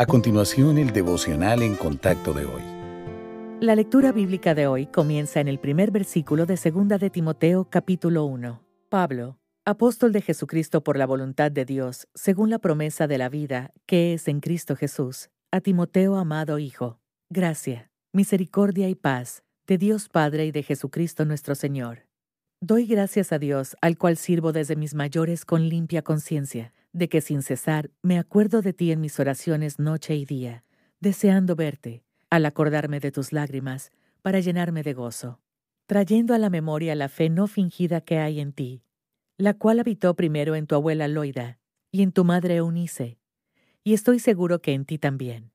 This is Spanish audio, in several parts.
A continuación, el devocional en contacto de hoy. La lectura bíblica de hoy comienza en el primer versículo de 2 de Timoteo capítulo 1. Pablo, apóstol de Jesucristo por la voluntad de Dios, según la promesa de la vida que es en Cristo Jesús, a Timoteo amado Hijo, gracia, misericordia y paz de Dios Padre y de Jesucristo nuestro Señor. Doy gracias a Dios, al cual sirvo desde mis mayores con limpia conciencia de que sin cesar me acuerdo de ti en mis oraciones noche y día, deseando verte, al acordarme de tus lágrimas, para llenarme de gozo, trayendo a la memoria la fe no fingida que hay en ti, la cual habitó primero en tu abuela Loida y en tu madre Eunice, y estoy seguro que en ti también,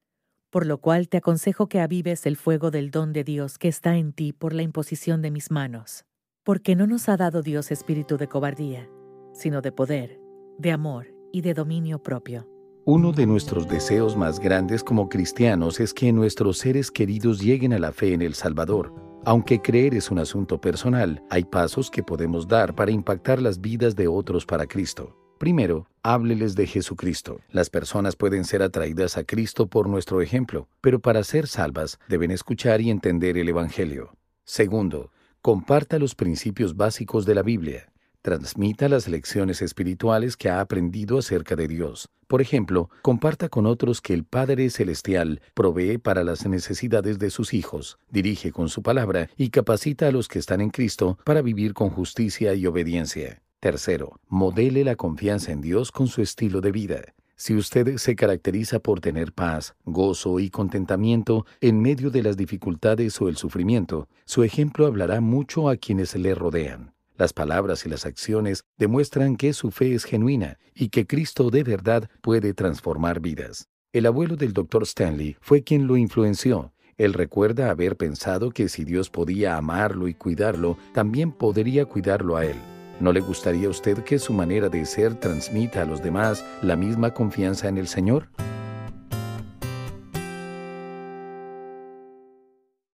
por lo cual te aconsejo que avives el fuego del don de Dios que está en ti por la imposición de mis manos, porque no nos ha dado Dios espíritu de cobardía, sino de poder, de amor y de dominio propio. Uno de nuestros deseos más grandes como cristianos es que nuestros seres queridos lleguen a la fe en el Salvador. Aunque creer es un asunto personal, hay pasos que podemos dar para impactar las vidas de otros para Cristo. Primero, hábleles de Jesucristo. Las personas pueden ser atraídas a Cristo por nuestro ejemplo, pero para ser salvas deben escuchar y entender el Evangelio. Segundo, comparta los principios básicos de la Biblia transmita las lecciones espirituales que ha aprendido acerca de Dios. Por ejemplo, comparta con otros que el Padre Celestial provee para las necesidades de sus hijos, dirige con su palabra y capacita a los que están en Cristo para vivir con justicia y obediencia. Tercero, modele la confianza en Dios con su estilo de vida. Si usted se caracteriza por tener paz, gozo y contentamiento en medio de las dificultades o el sufrimiento, su ejemplo hablará mucho a quienes le rodean. Las palabras y las acciones demuestran que su fe es genuina y que Cristo de verdad puede transformar vidas. El abuelo del Dr. Stanley fue quien lo influenció. Él recuerda haber pensado que si Dios podía amarlo y cuidarlo, también podría cuidarlo a él. ¿No le gustaría a usted que su manera de ser transmita a los demás la misma confianza en el Señor?